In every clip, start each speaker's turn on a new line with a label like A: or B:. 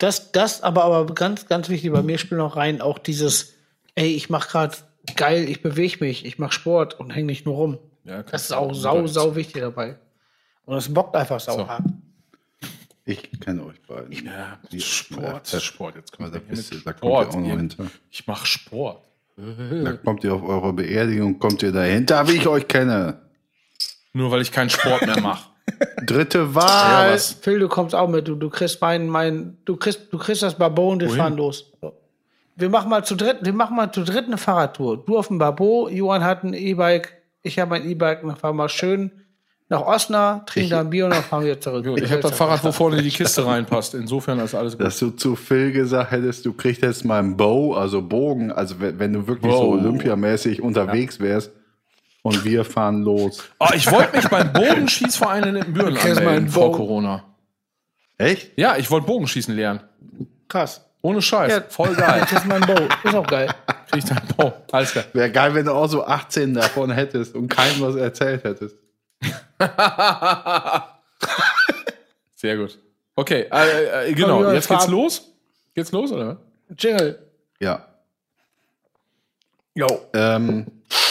A: Das, das, aber, aber ganz, ganz wichtig, bei mir spielt noch rein auch dieses, ey, ich mach grad geil, ich bewege mich, ich mach Sport und häng nicht nur rum.
B: Ja,
A: Das ist auch sau, sau wichtig dabei. Und es bockt einfach sau
B: So.
A: hart.
C: Ich kenne euch beiden.
B: Ja, Sport.
C: Ja,
B: Sport. Jetzt kommt
C: da, bist,
B: mit
C: da kommt ihr auch
B: Sport.
C: noch hinter.
B: Ich mache Sport.
C: Da kommt ihr auf eure Beerdigung, kommt ihr dahinter, wie ich euch kenne.
B: Nur weil ich keinen Sport mehr mache.
C: Dritte
B: Ja,
C: Wahl.
B: was?
A: Phil, du kommst auch mit, du, du kriegst mein, mein, du kriegst, du kriegst das Babo und wir
B: Wohin?
A: fahren los. So. Wir machen mal zu dritt, wir machen mal zu dritt eine Fahrradtour. Du auf dem Babo, Johann hat ein E-Bike, ich habe ein E-Bike, dann fahren wir schön nach Osnabrück, trinken da ein Bier und dann fahren wir zurück.
B: Ich habe das Fahrrad, wo vorne die Kiste reinpasst. Insofern ist alles gut.
C: Dass du zu Phil gesagt hättest, du kriegst jetzt mal einen Bow, also Bogen, also wenn, wenn du wirklich so
B: Wow.
C: olympiamäßig unterwegs wärst und wir fahren los.
B: Oh, ich wollte mich beim Bogenschießverein in
A: kriegst mal
B: anmelden vor
A: Bow.
B: Corona.
C: Echt?
B: Ja, ich wollte Bogenschießen lernen.
A: Krass.
B: Ohne Scheiß.
A: Ja.
B: Voll geil.
A: Das ist mein Bo, ist auch geil.
B: Krieg ich dann Bow. Alles klar.
C: Wäre geil, wenn du auch so 18 davon hättest und keinem was erzählt hättest.
B: Sehr gut. Okay, äh, äh, genau. Jetzt geht's los. Geht's los, oder?
A: Jingle.
C: Ja.
A: Jo.
C: Ähm,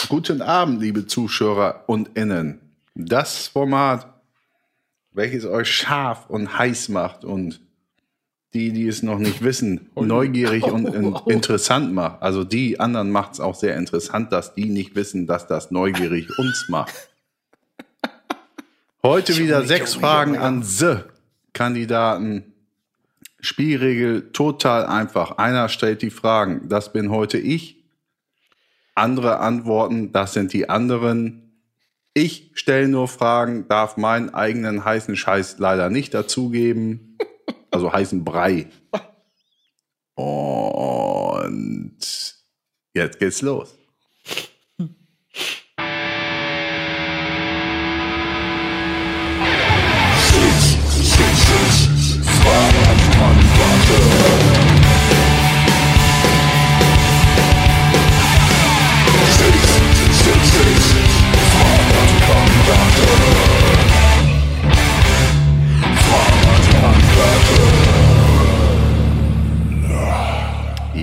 C: guten Abend, liebe Zuschauer und Innen. Das Format, welches euch scharf und heiß macht und die, die es noch nicht wissen, neugierig und in, interessant macht. Also die anderen macht es auch sehr interessant, dass die nicht wissen, dass das neugierig uns macht. Heute wieder sechs Fragen an the Kandidaten. Spielregel total einfach. Einer stellt die Fragen. Das bin heute ich. Andere antworten, das sind die anderen. Ich stelle nur Fragen, darf meinen eigenen heißen Scheiß leider nicht dazugeben. Also heißen Brei. Und jetzt geht's los.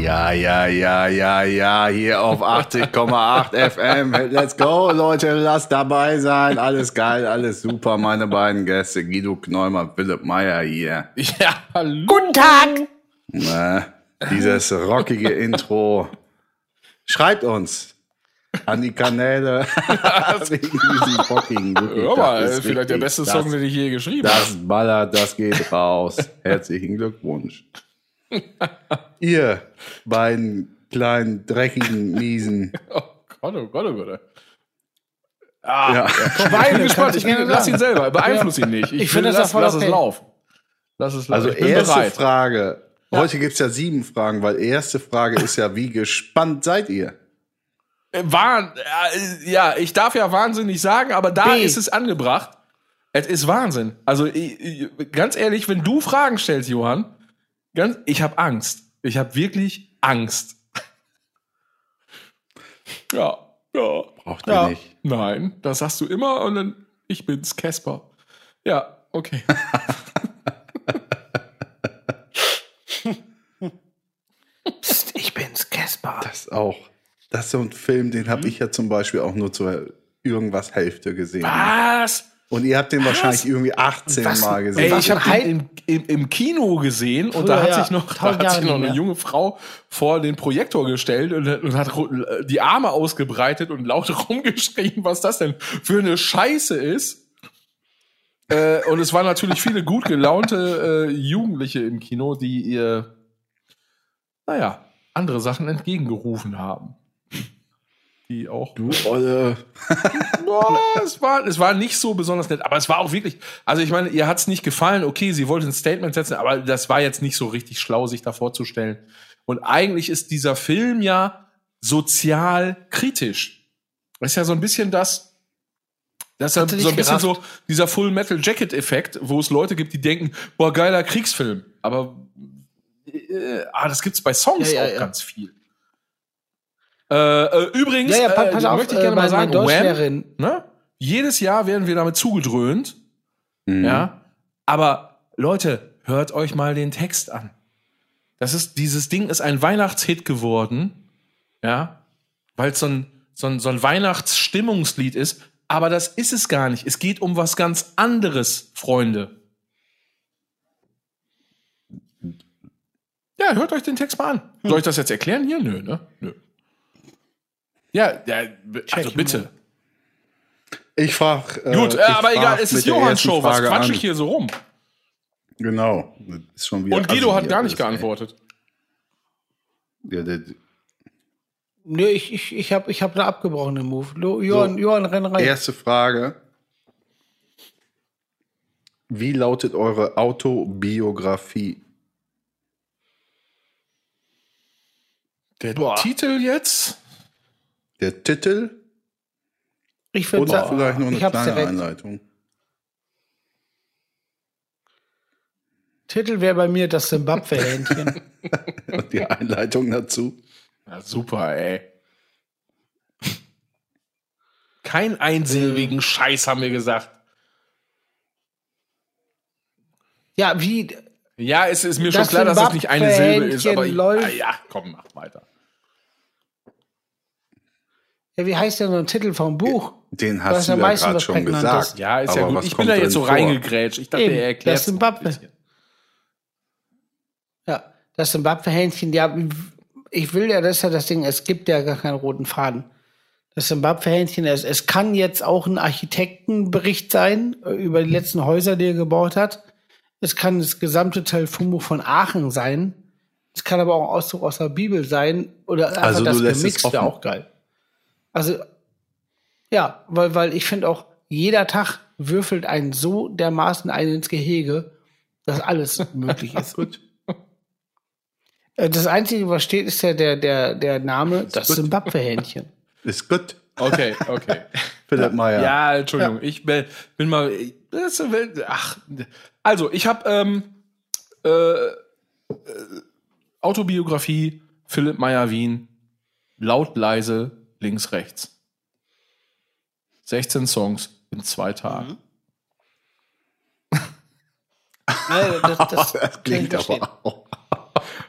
C: Ja, ja, ja, ja, ja, hier auf 80,8 FM. Let's go, Leute, lasst dabei sein. Alles geil, alles super. Meine beiden Gäste, Guido Kneumer, Philipp Meyer hier.
B: Ja, hallo.
A: Guten Tag.
C: Na, dieses rockige Intro. Schreibt uns an die Kanäle wegen diesem rockigen wirklich,
B: Hör mal,
C: das ist
B: vielleicht der
C: richtig.
B: beste
C: das,
B: Song, den ich je geschrieben habe.
C: Das ballert, das geht raus. Herzlichen Glückwunsch. Ihr beiden kleinen, dreckigen, miesen.
B: Oh Gott, oh Gott, oh Gott. Ah,
C: Ja.
B: ich bin gespannt. Ich lass ihn selber. Beeinfluss ihn nicht. Ich,
A: Ich finde das
B: lass,
A: ja voll
B: lass es
A: okay.
B: laufen. Lass es laufen.
C: Also erste
B: bereit.
C: Frage. Heute gibt's ja sieben Fragen, weil erste Frage ist ja, wie gespannt seid ihr?
B: Äh, Wahn, äh, ja, ich darf ja wahnsinnig sagen, aber da
A: B.
B: ist es angebracht. Es ist Wahnsinn. Also ich, ich, ganz ehrlich, wenn du Fragen stellst, Johann, ganz, ich habe Angst. Ich habe wirklich Angst. ja, ja.
C: Braucht ihr
A: Ja.
C: nicht.
B: Nein, das sagst du immer und dann ich bin's, Casper. Ja, okay.
A: Psst, ich bin's, Casper.
C: Das auch. Das ist so ein Film, den habe ich ja zum Beispiel auch nur zur irgendwas Hälfte gesehen.
B: Was?
C: Und ihr habt den wahrscheinlich irgendwie 18
A: Was?
C: Mal
B: Ey,
C: gesehen.
A: Was
B: ich habe den im, im, im Kino gesehen und
A: Früher,
B: da hat
A: ja.
B: sich noch, da hat sich noch eine
A: mehr.
B: junge Frau vor den Projektor gestellt und, und hat die Arme ausgebreitet und laut rumgeschrien, was das denn für eine Scheiße ist. Äh, und es waren natürlich viele gut gelaunte äh, Jugendliche im Kino, die ihr, naja, andere Sachen entgegengerufen haben. Die auch
C: du Olle.
B: Boah, es war, es war nicht so besonders nett, aber es war auch wirklich, also ich meine, ihr hat's nicht gefallen, okay, sie wollte ein Statement setzen, aber das war jetzt nicht so richtig schlau, sich da vorzustellen. Und eigentlich ist dieser Film ja sozial kritisch. Das ist ja so ein bisschen das, das ist ja
A: Hat
B: so ein bisschen
A: gerafft.
B: so dieser Full Metal Jacket Effekt, wo es Leute gibt, die denken, boah, geiler Kriegsfilm. Aber äh, ah, das gibt's bei Songs
A: Ja, ja,
B: auch
A: ja.
B: ganz viel. Äh, äh, übrigens,
A: Ja, ja, pa-
B: äh,
A: pass auf,
B: möchte ich gerne
A: äh,
B: mal sagen, Wham, ne? Jedes Jahr werden wir damit zugedröhnt,
C: Mhm.
B: ja. Aber Leute, hört euch mal den Text an. das ist, dieses Ding ist ein Weihnachtshit geworden, ja, weil es so ein, so ein, so ein Weihnachtsstimmungslied ist, aber das ist es gar nicht. Es geht um was ganz anderes, Freunde. Ja, hört euch den Text mal an. Soll ich das jetzt erklären hier? Nö, ne? Nö. Ja, ja also bitte.
C: Ich frage. Äh,
B: Gut, äh,
C: ich
B: aber egal,
C: frag
B: es
C: mit
B: ist Johanns Show. Was
C: Frage
B: quatsch
C: an.
B: ich hier so rum?
C: Genau. Das ist schon wieder
B: Und Guido hat gar nicht geantwortet.
C: Ja, der,
A: Nö, ich, ich, ich habe ich hab eine abgebrochene Move. Lo, Johann,
C: So.
A: Johann, renn rein.
C: erste Frage. Wie lautet eure Autobiografie?
B: Der
A: Boah.
B: Titel jetzt?
C: Der Titel
A: Ich würde
C: und
A: sagen,
C: vielleicht noch eine kleine
A: direkt.
C: Einleitung.
A: Titel wäre bei mir das Simbabwe-Hähnchen.
C: Und die Einleitung dazu.
B: Ja, super, ey. Kein einsilbigen Scheiß haben wir gesagt.
A: ja, wie,
B: Ja, es ist mir schon klar, dass das nicht eine Silbe ist, aber ich, ah, ja, komm, mach weiter.
A: Ja, wie heißt denn so ein Titel vom Buch?
C: Den hast
A: ist
C: du
A: ja
C: ja
A: meistens
C: gerade
A: was
C: schon gesagt.
B: Ja, ist ja
C: Aber
B: gut.
C: was
B: Ich bin da jetzt so
C: vor?
B: reingegrätscht. Ich dachte,
A: Eben,
B: er erklärt
A: das Simbabwe. Ja, das Simbabwe-Hähnchen, ja, ich will ja, das ist ja das Ding, es gibt ja gar keinen roten Faden. Das Simbabwe-Hähnchen, es, es kann jetzt auch ein Architektenbericht sein äh, über die letzten Häuser, die er gebaut hat. Es kann das gesamte Talfumo von Aachen sein. Es kann aber auch ein Auszug aus der Bibel sein. Oder einfach
C: Also du
A: das
C: lässt es
A: Gemixt wäre
C: offen.
A: auch geil. Also, ja, weil, weil ich finde auch, jeder Tag würfelt einen so dermaßen einen ins Gehege, dass alles möglich ist.
C: Gut.
A: Äh, Das Einzige, was steht, ist ja der, der, der Name, das
C: gut.
A: Simbabwe-Hähnchen.
C: Ist gut.
B: Okay, okay.
C: Philipp Meyer.
B: Ja, Entschuldigung, ich bin, bin mal. das- Ach, also ich habe ähm, äh, äh, Autobiografie Philipp Meyer Wien, laut leise links rechts. 16 Songs in zwei Tagen.
A: Nein, das, das,
C: Das klingt aber auch.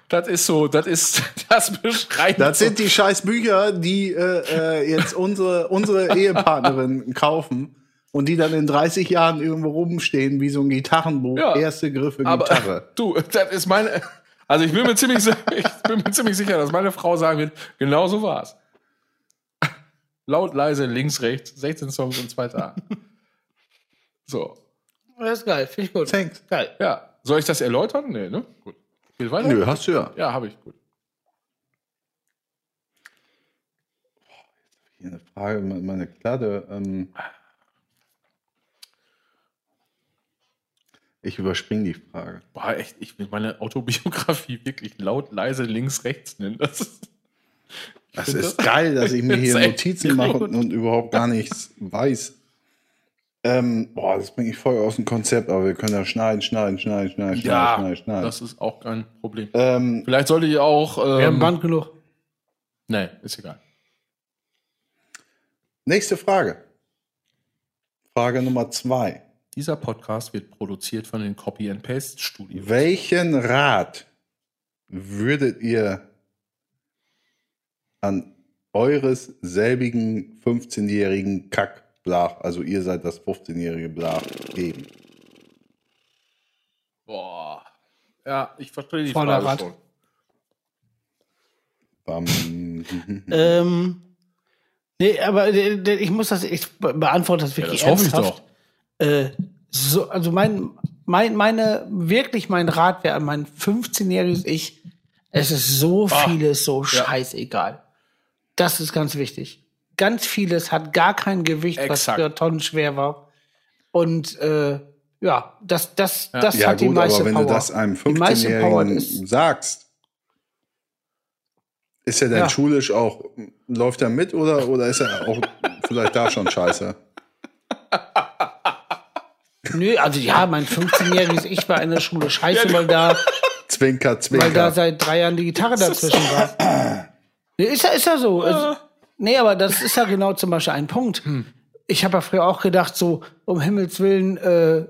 B: Das ist so, das ist, das beschreibt.
C: Das
B: so.
C: sind die scheiß Bücher, die äh, äh, jetzt unsere, unsere Ehepartnerin kaufen und die dann in 30 Jahren irgendwo rumstehen wie so ein Gitarrenbuch.
B: Ja.
C: Erste Griffe
B: Aber
C: Gitarre.
B: du, das ist meine. Also ich bin mir ziemlich, ich bin mir ziemlich sicher, dass meine Frau sagen wird, genau so war's. Laut, leise, links, rechts, 16 Songs in zwei Tagen. So.
A: Das ist geil, finde ich gut.
C: Thanks.
A: Geil.
B: Ja. Soll ich das erläutern? Nee, ne? Gut. Geht weiter?
C: Nö, hast du ja.
B: Ja, habe ich. Gut.
C: Hier eine Frage, me- meine Kladde. Ähm ich überspringe die Frage.
B: Boah, echt, ich will meine Autobiografie wirklich laut, leise, links, rechts nennen. Das ist,
C: Das ist geil, dass ich mir hier Notizen mache und, und überhaupt gar nichts weiß. Ähm, boah, das bringe ich voll aus dem Konzept, aber wir können ja schneiden, schneiden, schneiden, schneiden,
B: ja,
C: schneiden, schneiden.
B: das ist auch kein Problem.
C: Ähm,
B: Vielleicht sollte ich auch.
A: Wir haben
B: Ähm,
A: Band genug.
B: nee, ist egal.
C: nächste Frage. Frage Nummer zwei.
B: Dieser Podcast wird produziert von den Copy and Paste Studios.
C: Welchen Rat würdet ihr an eures selbigen 15-jährigen Kackblach, also ihr seid das 15-jährige Blach, geben?
B: Boah. Ja, ich verstehe die
A: Vorderrad.
B: Frage schon.
C: Bam.
A: Ähm, nee, aber äh, äh, ich muss das, ich be- beantworte das
B: Ja,
A: wirklich
B: das hoffe ich
A: ernsthaft.
B: doch.
A: Äh, so, also mein, mein, meine, wirklich mein Rat wäre an mein 15-jähriges Ich, es ist so vieles so
B: Ah. Ja.
A: scheißegal. Das ist ganz wichtig. Ganz vieles hat gar kein Gewicht, was
B: Exakt.
A: für Tonnen schwer war. Und äh, ja, das, das, das
C: Ja
A: hat die
C: gut,
A: meiste
C: aber wenn
A: Power.
C: du das einem
A: die meiste Power
C: 15-Jährigen
A: ist,
C: sagst, ist er denn
A: Ja.
C: schulisch auch, läuft er mit oder, oder ist er auch vielleicht da schon scheiße?
A: nö, also ja, mein 15-jähriges Ich war in der Schule scheiße, weil da
C: Zwinker,
A: weil da
C: Zwinker.
A: seit drei Jahren die Gitarre dazwischen war. Ist ja, ist ja so. Also, nee, aber das ist ja genau zum Beispiel ein Punkt. Ich habe ja früher auch gedacht, so, um Himmels Willen, äh,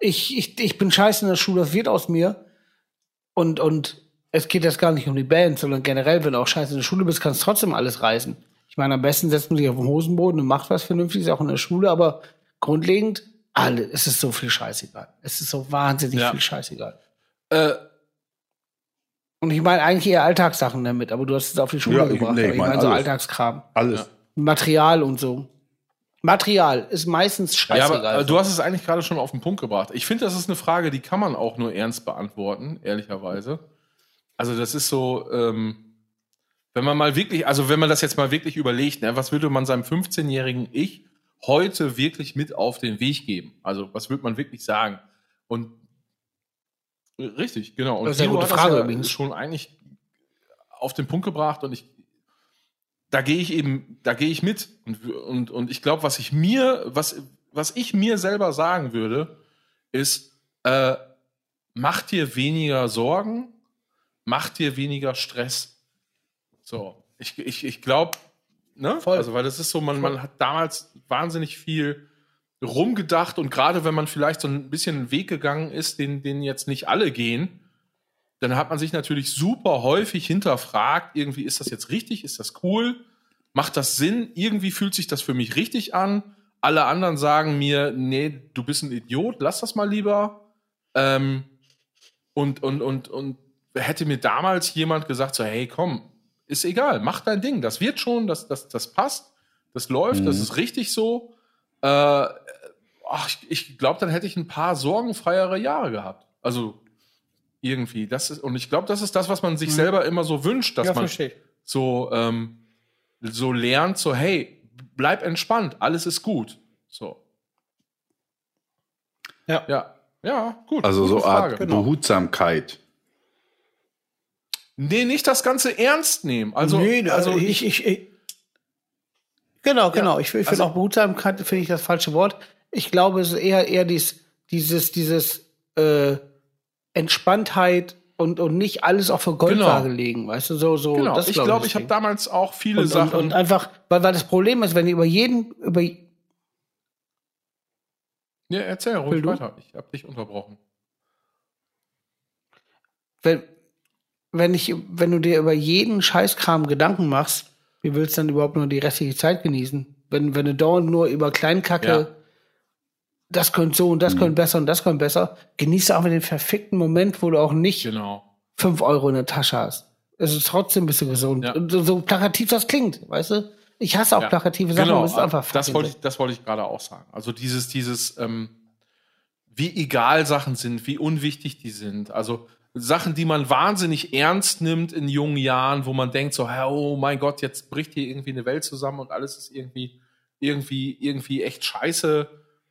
A: ich, ich, ich bin scheiße in der Schule, das wird aus mir. Und, und es geht jetzt gar nicht um die Band, sondern generell, wenn du auch scheiße in der Schule bist, kannst du trotzdem alles reißen. Ich meine, am besten setzt man sich auf den Hosenboden und macht was Vernünftiges, auch in der Schule, aber grundlegend, alle, es ist so viel scheißegal. Es ist so wahnsinnig
B: Ja.
A: viel scheißegal.
B: Äh,
A: Und ich meine eigentlich eher Alltagssachen damit, aber du hast es auf die Schule
C: Ja, ich-
A: gebracht.
C: nee, ich
A: ich
C: mein
A: meine so
C: alles.
A: Alltagskram.
C: Alles.
A: Material und so. Material ist meistens
B: ja,
A: scheißegal.
B: aber äh, du hast es eigentlich gerade schon auf den Punkt gebracht. Ich finde, das ist eine Frage, die kann man auch nur ernst beantworten, ehrlicherweise. Also das ist so, ähm, wenn man mal wirklich, also wenn man das jetzt mal wirklich überlegt, ne, was würde man seinem 15-jährigen Ich heute wirklich mit auf den Weg geben? Also was würde man wirklich sagen? Und richtig, genau. Und
A: Das ist eine gute Frage
B: das
A: übrigens.
B: ja schon eigentlich auf den Punkt gebracht und ich da gehe ich eben, da gehe ich mit. Und, und, und ich glaube, was ich mir, was, was ich mir selber sagen würde, ist, äh, mach dir weniger Sorgen, mach dir weniger Stress. So, ich, ich, ich glaube, ne?
A: Voll.
B: Also, weil das ist so, man, man hat damals wahnsinnig viel rumgedacht und gerade wenn man vielleicht so ein bisschen einen Weg gegangen ist, den, den jetzt nicht alle gehen, dann hat man sich natürlich super häufig hinterfragt, irgendwie ist das jetzt richtig, ist das cool, macht das Sinn, irgendwie fühlt sich das für mich richtig an. Alle anderen sagen mir, nee, du bist ein Idiot, lass das mal lieber. Ähm, und, und, und, und hätte mir damals jemand gesagt, so, hey, komm, ist egal, mach dein Ding, das wird schon, das, das, das passt, das läuft, das
C: Mhm.
B: ist richtig so. Äh, ach, ich ich glaube, dann hätte ich ein paar sorgenfreiere Jahre gehabt. Also irgendwie, das ist, und ich glaube, das ist das, was man sich
A: Mhm.
B: selber immer so wünscht, dass
A: ja,
B: man
A: verstehe
B: so, ähm, so lernt, so, hey, bleib entspannt, alles ist gut. So.
A: Ja.
B: Ja, ja gut.
C: Also so
B: gute
C: Art
B: Frage.
A: genau.
C: Behutsamkeit.
B: Nee, nicht das Ganze ernst nehmen. Also,
A: nee,
B: also
A: also ich, ich, ich genau, genau. Ich, ich finde
B: also-
A: auch Behutsamkeit finde ich das falsche Wort. Ich glaube, es ist eher eher dies, dieses dieses äh, Entspanntheit und und nicht alles auf der Goldwaage legen, weißt du, so so.
B: genau.
A: das
B: ich
A: glaub
B: glaube,
A: das
B: ich habe damals auch viele
A: und, und,
B: Sachen.
A: und einfach, weil, weil das Problem ist, wenn ihr über jeden über
B: ja, erzähl
A: Will
B: ruhig
A: du?
B: weiter. Ich habe dich unterbrochen.
A: wenn, wenn ich, wenn du dir über jeden Scheißkram Gedanken machst, wie willst du dann überhaupt nur die restliche Zeit genießen? Wenn, wenn du dauernd nur über Kleinkacke,
B: Ja.
A: das könnte so und das könnte besser und das könnte besser, genieße auch den verfickten Moment, wo du auch nicht
B: Genau.
A: fünf Euro in der Tasche hast. Es ist trotzdem ein bisschen gesund.
B: Ja.
A: Und so, so plakativ das klingt, weißt du? Ich hasse auch
B: Ja.
A: plakative Sachen,
B: Genau,
A: aber es ist einfach
B: das wollte ich, das wollte ich gerade auch sagen. Also dieses, dieses, ähm, wie egal Sachen sind, wie unwichtig die sind. Also Sachen, die man wahnsinnig ernst nimmt in jungen Jahren, wo man denkt so, "Hä, oh mein Gott, jetzt bricht hier irgendwie eine Welt zusammen und alles ist irgendwie, irgendwie, irgendwie echt scheiße.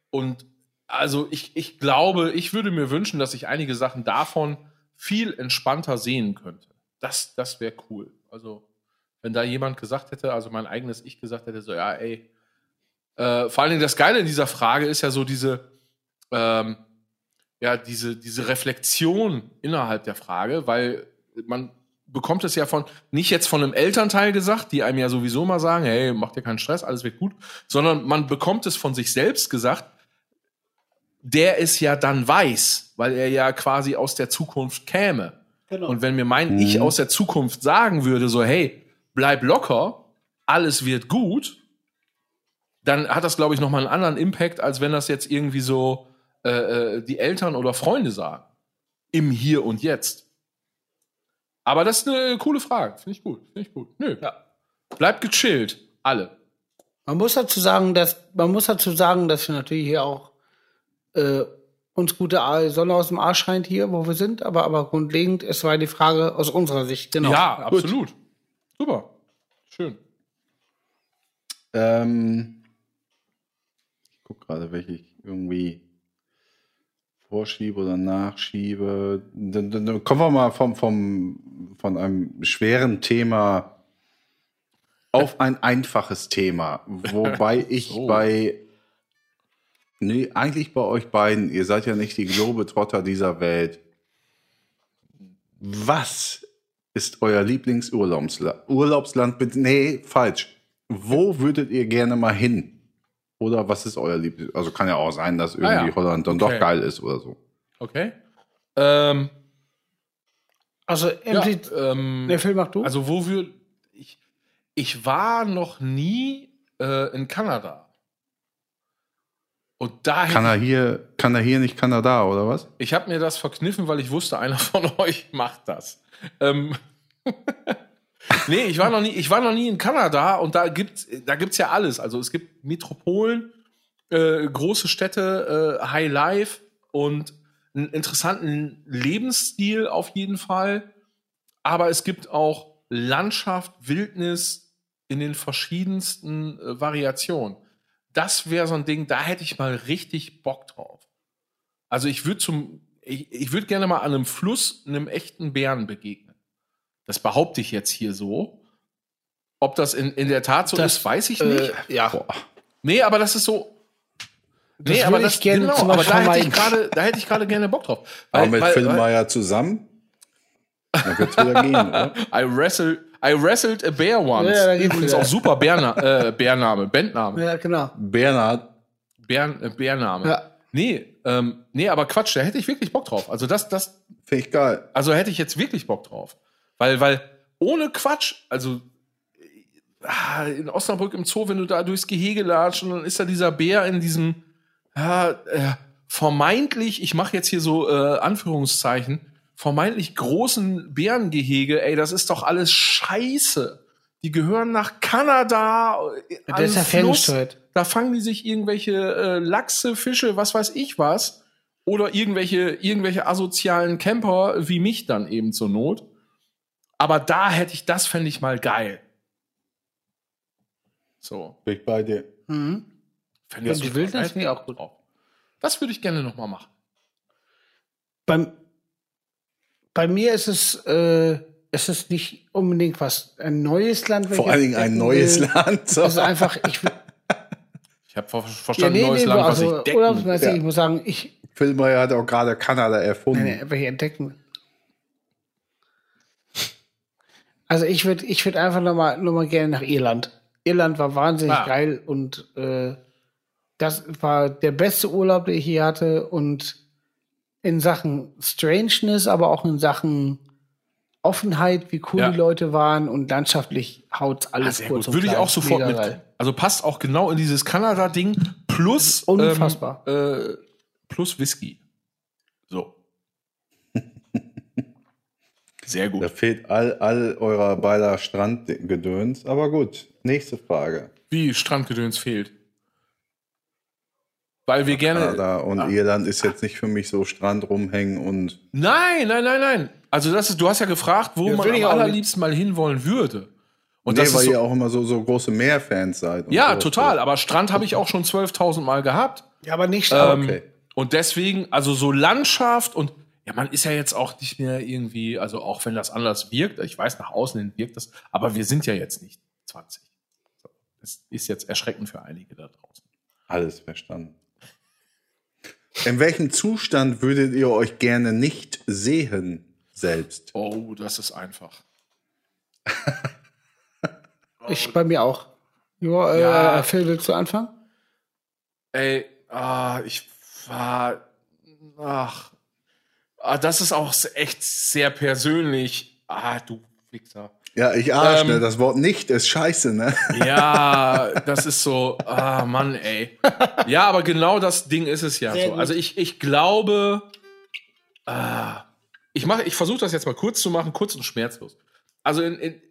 B: Und also ich, ich glaube, ich würde mir wünschen, dass ich einige Sachen davon viel entspannter sehen könnte. Das, das wäre cool. Also wenn da jemand gesagt hätte, also mein eigenes Ich gesagt hätte, so, ja, ey, äh, vor allen Dingen das Geile in dieser Frage ist ja so diese, ähm, ja, diese, diese Reflexion innerhalb der Frage, weil man bekommt es ja von, nicht jetzt von einem Elternteil gesagt, die einem ja sowieso mal sagen, hey, mach dir keinen Stress, alles wird gut, sondern man bekommt es von sich selbst gesagt, der es ja dann weiß, weil er ja quasi aus der Zukunft käme.
A: Genau.
B: Und wenn mir mein
C: Mhm.
B: Ich aus der Zukunft sagen würde, so, hey, bleib locker, alles wird gut, dann hat das, glaube ich, nochmal einen anderen Impact, als wenn das jetzt irgendwie so äh, äh, die Eltern oder Freunde sagen. Im Hier und Jetzt. Aber das ist eine coole Frage. Finde ich gut. Finde ich gut. Nö.
A: Ja.
B: Bleibt gechillt. Alle.
A: Man muss dazu sagen, dass man muss dazu sagen, dass wir natürlich hier auch äh, uns gute A- Sonne aus dem Arsch scheint hier, wo wir sind, aber aber grundlegend, es war die Frage aus unserer Sicht, genau.
B: Ja,
A: Gut.
B: absolut. Super. Schön.
C: Ähm, ich gucke gerade, welche ich irgendwie vorschiebe oder nachschiebe. Dann, dann, dann kommen wir mal vom, vom, von einem schweren Thema auf ein einfaches Thema. Wobei ich
B: So.
C: bei. Nee, eigentlich bei euch beiden, ihr seid ja nicht die Globetrotter dieser Welt. Was ist euer Lieblingsurlaubsland? Urlaubsland? Nee, falsch. Wo würdet ihr gerne mal hin? Oder was ist euer Lieblings? Also kann ja auch sein, dass irgendwie
B: Ah ja.
C: Holland dann
B: Okay.
C: doch geil ist oder so.
B: Okay. Ähm,
A: Also,
B: Ja, ähm,
A: der Film mach du?
B: Also wo wir, ich, ich war noch nie äh, in Kanada. Und daher,
C: Kann er hier, kann er hier nicht Kanada, oder was?
B: ich habe mir das verkniffen, weil ich wusste, einer von euch macht das. Ähm, nee, ich war noch nie, ich war noch nie in Kanada und da gibt's, da gibt's ja alles. Also es gibt Metropolen, äh, große Städte, äh, High Life und einen interessanten Lebensstil auf jeden Fall. Aber es gibt auch Landschaft, Wildnis in den verschiedensten äh, Variationen. Das wäre so ein Ding, da hätte ich mal richtig Bock drauf. Also ich würde zum, ich, ich würde gerne mal an einem Fluss einem echten Bären begegnen. Das behaupte ich jetzt hier so. Ob das in, in der Tat so
A: Das,
B: ist, weiß ich nicht.
A: äh, ja.
C: Boah.
B: Nee, aber das ist so.
A: Das
B: nee, aber
A: würde
B: das
A: ich gerne
B: genau, aber da hätte ich gerade, da hätte ich gerade gerne Bock drauf.
C: Aber
B: Weil,
C: mit
B: weil,
C: Phil Meyer zusammen? Dann wird's wieder gehen, oder?
B: I wrestled, I wrestled a bear once.
A: Ja, geht's
B: Übrigens
A: wieder.
B: auch super Bärna äh, Bärname, Bandname.
A: Ja, genau.
C: Bernhard,
B: Bär, äh, Bärname.
A: Ja.
B: Nee, ähm, nee, aber Quatsch, da hätte ich wirklich Bock drauf. Also das, das,
C: finde ich geil.
B: also hätte ich jetzt wirklich Bock drauf. Weil, weil ohne Quatsch, also ah, in Osnabrück im Zoo, wenn du da durchs Gehege latscht und dann ist da dieser Bär in diesem ja, äh, vermeintlich, ich mache jetzt hier so äh, Anführungszeichen, vermeintlich großen Bärengehege, ey, das ist doch alles Scheiße. Die gehören nach Kanada. äh,
A: Der ist ja
B: Fluss. Da fangen die sich irgendwelche äh, Lachse, Fische, was weiß ich was. Oder irgendwelche, irgendwelche asozialen Camper wie mich dann eben zur Not. Aber da hätte ich, das fände ich mal geil. So.
C: Bin ich bei dir.
A: Mhm.
B: Fänd
A: Ja,
B: ich
A: die
B: super.
A: Wildnis
B: Da hätte
A: finde ich auch gut.
B: drauf. Das würde ich gerne noch mal machen.
A: Beim, bei mir ist es, äh, es ist nicht unbedingt was, ein neues Land. wenn
C: Vor allen Dingen ein neues
A: will.
C: Land. So.
A: Es ist einfach, ich will,
B: Ich habe ver
A: ja,
B: verstanden,
A: nee,
B: neues
A: nee,
B: Land, was
A: also,
B: ich decken.
A: urlaubsmäßig,
C: Ja.
A: ich muss sagen, ich,
C: Phil Meyer hat auch gerade Kanada erfunden.
A: nee, nee, welche entdecken. Also ich würde, ich würde einfach noch mal, noch mal gerne nach Irland. Irland war wahnsinnig
B: Ah.
A: geil und äh, das war der beste Urlaub, den ich hier hatte und in Sachen Strangeness, aber auch in Sachen Offenheit, wie cool
B: Ja.
A: die Leute waren und landschaftlich haut's
B: Ah,
A: alles
B: sehr
A: kurz
B: gut. Würde ich auch sofort
A: Mega
B: mit.
A: geil.
B: Also passt auch genau in dieses Kanada-Ding plus
A: Unfassbar.
B: Ähm, äh, plus Whisky. So. Sehr gut.
C: Da fehlt all, all eurer beider Strandgedöns. Aber gut, nächste Frage.
B: Wie Strandgedöns fehlt. Weil wir gerne.
C: Kanada und Irland ist jetzt nicht für mich so Strand rumhängen und
B: Nein, nein, nein, nein. Also das ist, du hast ja gefragt, wo
A: Ja,
B: man am allerliebsten mal hinwollen würde. Und
C: nee,
B: das
C: weil
B: ist so,
C: ihr auch immer so, so große Meerfans seid. und
B: ja,
C: so.
B: total. Aber Strand habe ich auch schon 12.000 Mal gehabt.
A: Ja, aber nicht stark.
B: Ähm,
C: okay.
B: Und deswegen, also so Landschaft und ja, man ist ja jetzt auch nicht mehr irgendwie, also auch wenn das anders wirkt, ich weiß, nach außen hin wirkt das, aber wir sind ja jetzt nicht 20. So, das ist jetzt erschreckend für einige da draußen.
C: Alles verstanden. In welchem Zustand würdet ihr euch gerne nicht sehen selbst?
B: Oh, das ist einfach.
A: ich bei mir auch. Jo, äh,
B: Ja.
A: Phil, willst du anfangen?
B: Ey, ah, ich war, ach, ah, das ist auch echt sehr persönlich. Ah, du Wichser.
C: Ja, ich arsch,
B: Ähm,
C: ne? Das Wort nicht ist scheiße, ne?
B: Ja, das ist so, ah Mann, ey. Ja, aber genau das Ding ist es ja
A: Sehr
B: so.
A: gut.
B: Also ich, ich glaube, ah, ich mache, ich versuche das jetzt mal kurz zu machen, kurz und schmerzlos. Also in, in,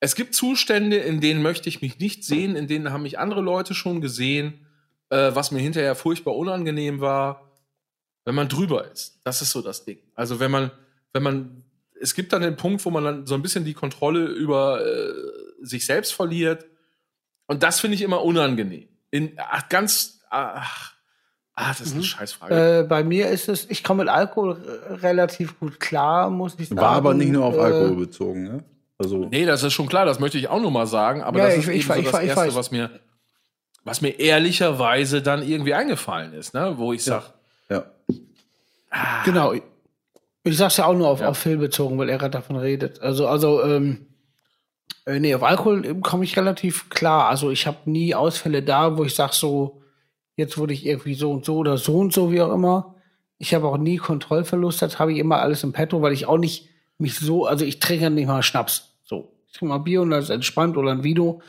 B: es gibt Zustände, in denen möchte ich mich nicht sehen, in denen haben mich andere Leute schon gesehen, äh, was mir hinterher furchtbar unangenehm war, wenn man drüber ist. Das ist so das Ding. Also wenn man, wenn man, es gibt dann den Punkt, wo man dann so ein bisschen die Kontrolle über äh, sich selbst verliert. Und das finde ich immer unangenehm. In, ach, ganz, ach, ah, das ist eine Scheißfrage.
A: Äh, bei mir ist es, ich komme mit Alkohol äh, relativ gut klar, muss ich sagen.
C: War aber nicht nur auf
A: Äh,
C: Alkohol bezogen, ne? Also,
B: Nee, das ist schon klar, das möchte ich auch nur mal sagen, aber
A: Ja,
B: das
A: ich-
B: ist
A: ich
B: eben
A: weiß-
B: so
A: ich
B: das
A: ich
B: Erste, was mir, was mir ehrlicherweise dann irgendwie eingefallen ist, ne? wo ich sag,
C: ja.
A: Genau. Ich- sag's ja auch nur auf,
B: Ja.
A: auf Phil bezogen, weil er gerade davon redet. Also, also, ähm, äh, nee, auf Alkohol ähm, komme ich relativ klar. Also ich habe nie Ausfälle da, wo ich sag so, jetzt wurde ich irgendwie so und so oder so und so, wie auch immer. Ich habe auch nie Kontrollverlust, das habe ich immer alles im Petto, weil ich auch nicht mich so, also ich trinke nicht mal Schnaps. So, ich trinke mal Bier und das ist entspannt oder ein Vino.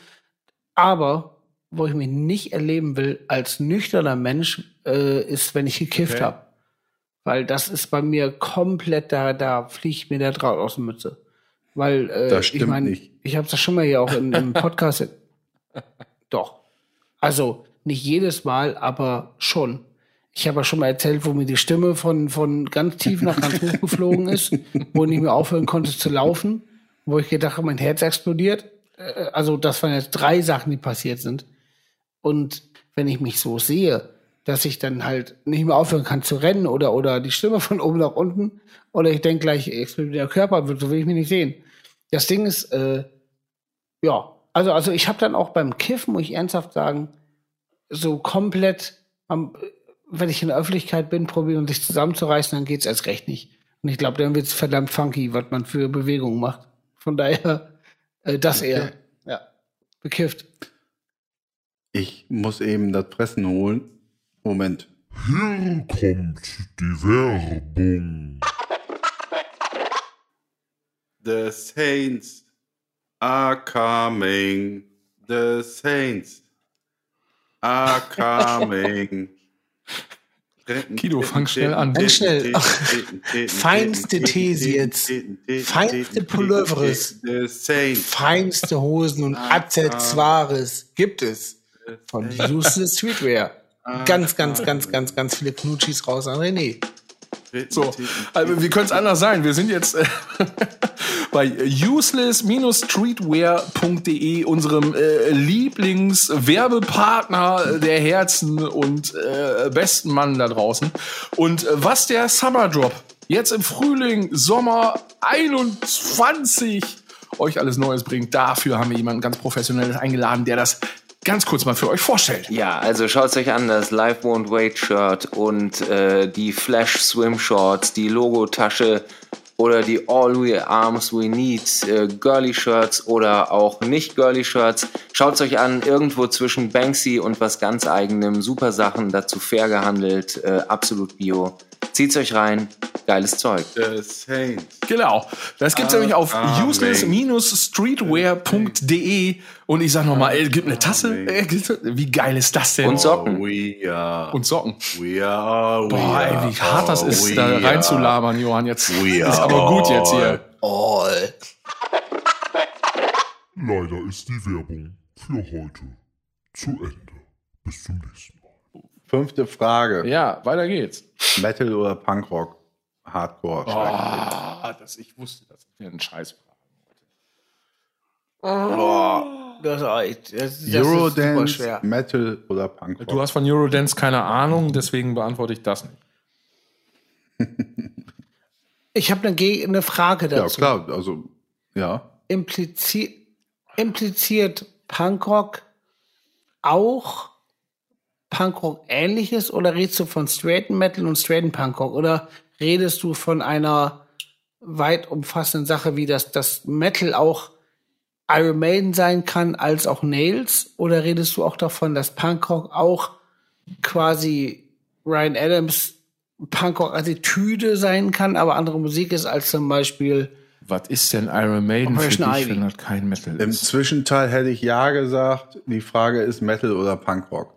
A: Aber wo ich mich nicht erleben will als nüchterner Mensch, äh, ist, wenn ich gekifft
B: Okay.
A: habe. Weil das ist bei mir komplett, da, da fliegt mir der Draht aus der Mütze. Weil, äh,
C: Das
A: ich meine, ich habe das schon mal hier auch in, im Podcast. Doch. Also nicht jedes Mal, aber schon. Ich habe ja schon mal erzählt, wo mir die Stimme von, von ganz tief nach ganz hoch geflogen ist, wo ich nicht mehr aufhören konnte zu laufen, wo ich gedacht habe, mein Herz explodiert. Äh, Also das waren jetzt drei Sachen, die passiert sind. Und wenn ich mich so sehe, dass ich dann halt nicht mehr aufhören kann zu rennen oder, oder die Stimme von oben nach unten oder ich denke gleich, der Körper, so will ich mich nicht sehen. Das Ding ist, äh, ja, also, also ich habe dann auch beim Kiffen, muss ich ernsthaft sagen, so komplett, am, wenn ich in der Öffentlichkeit bin, probieren sich zusammenzureißen, dann geht's erst recht nicht. Und ich glaube, dann wird's verdammt funky, was man für Bewegungen macht. Von daher, äh, das eher, ja, bekifft.
C: Ich muss eben das Fressen holen. Moment.
D: Hier kommt die Werbung.
C: The Saints are coming. The Saints are coming.
B: Guido, fang schnell an.
A: Ganz schnell. Feinste These jetzt. Feinste Pulloveres.
C: The Saints.
A: Feinste Hosen und Accessoires gibt es von Useless Streetwear. Ganz, ganz, ganz, ganz, ganz viele Knutschis raus an René.
B: So, also wie könnte es anders sein? Wir sind jetzt äh, bei useless-streetwear.de, unserem äh, Lieblingswerbepartner der Herzen und äh, besten Mann da draußen. Und äh, was der Summer Drop jetzt im Frühling, Sommer 21 euch alles Neues bringt, dafür haben wir jemanden ganz professionelles eingeladen, der das ganz kurz mal für euch vorstellt.
E: Ja, also schaut euch an, das Live Won't Wait Shirt und äh, die Flash Swim Shorts, die Logotasche oder die All We Arms We Need äh, Girly Shirts oder auch nicht Girly Shirts. Schaut euch an, irgendwo zwischen Banksy und was ganz eigenem, super Sachen, dazu fair gehandelt, äh, absolut bio. Zieht's euch rein, geiles Zeug.
C: The Saints.
B: Genau. Das gibt's nämlich auf
C: Amen.
B: useless-streetwear.de und ich sag nochmal, es gibt eine Tasse. Äh, Wie geil ist das denn?
E: Und Socken.
C: We are.
B: Und Socken.
C: We are. We
B: Boah, ey, wie hart das
C: oh,
B: ist, da reinzulabern, Johann. Jetzt
C: We
B: ist aber gut jetzt hier.
A: All.
D: Leider ist die Werbung für heute zu Ende. Bis zum nächsten Mal.
C: Fünfte Frage.
B: Ja, weiter geht's.
C: Metal oder Punkrock? Hardcore.
B: Ah, das, ich wusste, das ist ein Scheiß.
A: Das ist, echt- das, das ist super
C: Eurodance,
A: schwer.
C: Metal oder Punkrock?
B: Du hast von Eurodance keine Ahnung, deswegen beantworte ich das nicht.
A: Ich habe eine, eine Frage
C: ja,
A: dazu.
C: klar. Also, ja.
A: Implizi impliziert Punkrock auch Punkrock ähnliches oder redest du von straighten Metal und straighten Punkrock oder redest du von einer weit umfassenden Sache, wie das, das Metal auch Iron Maiden sein kann, als auch Nails? Oder redest du auch davon, dass Punkrock auch quasi Ryan Adams Punkrock-Attitüde sein kann, aber andere Musik ist als zum Beispiel
B: Was ist denn Iron Maiden für dich,
A: Operation Ivy.
B: wenn das kein Metal
C: Im
B: ist?
C: Zwischenteil hätte ich ja gesagt. Die Frage ist Metal oder Punkrock.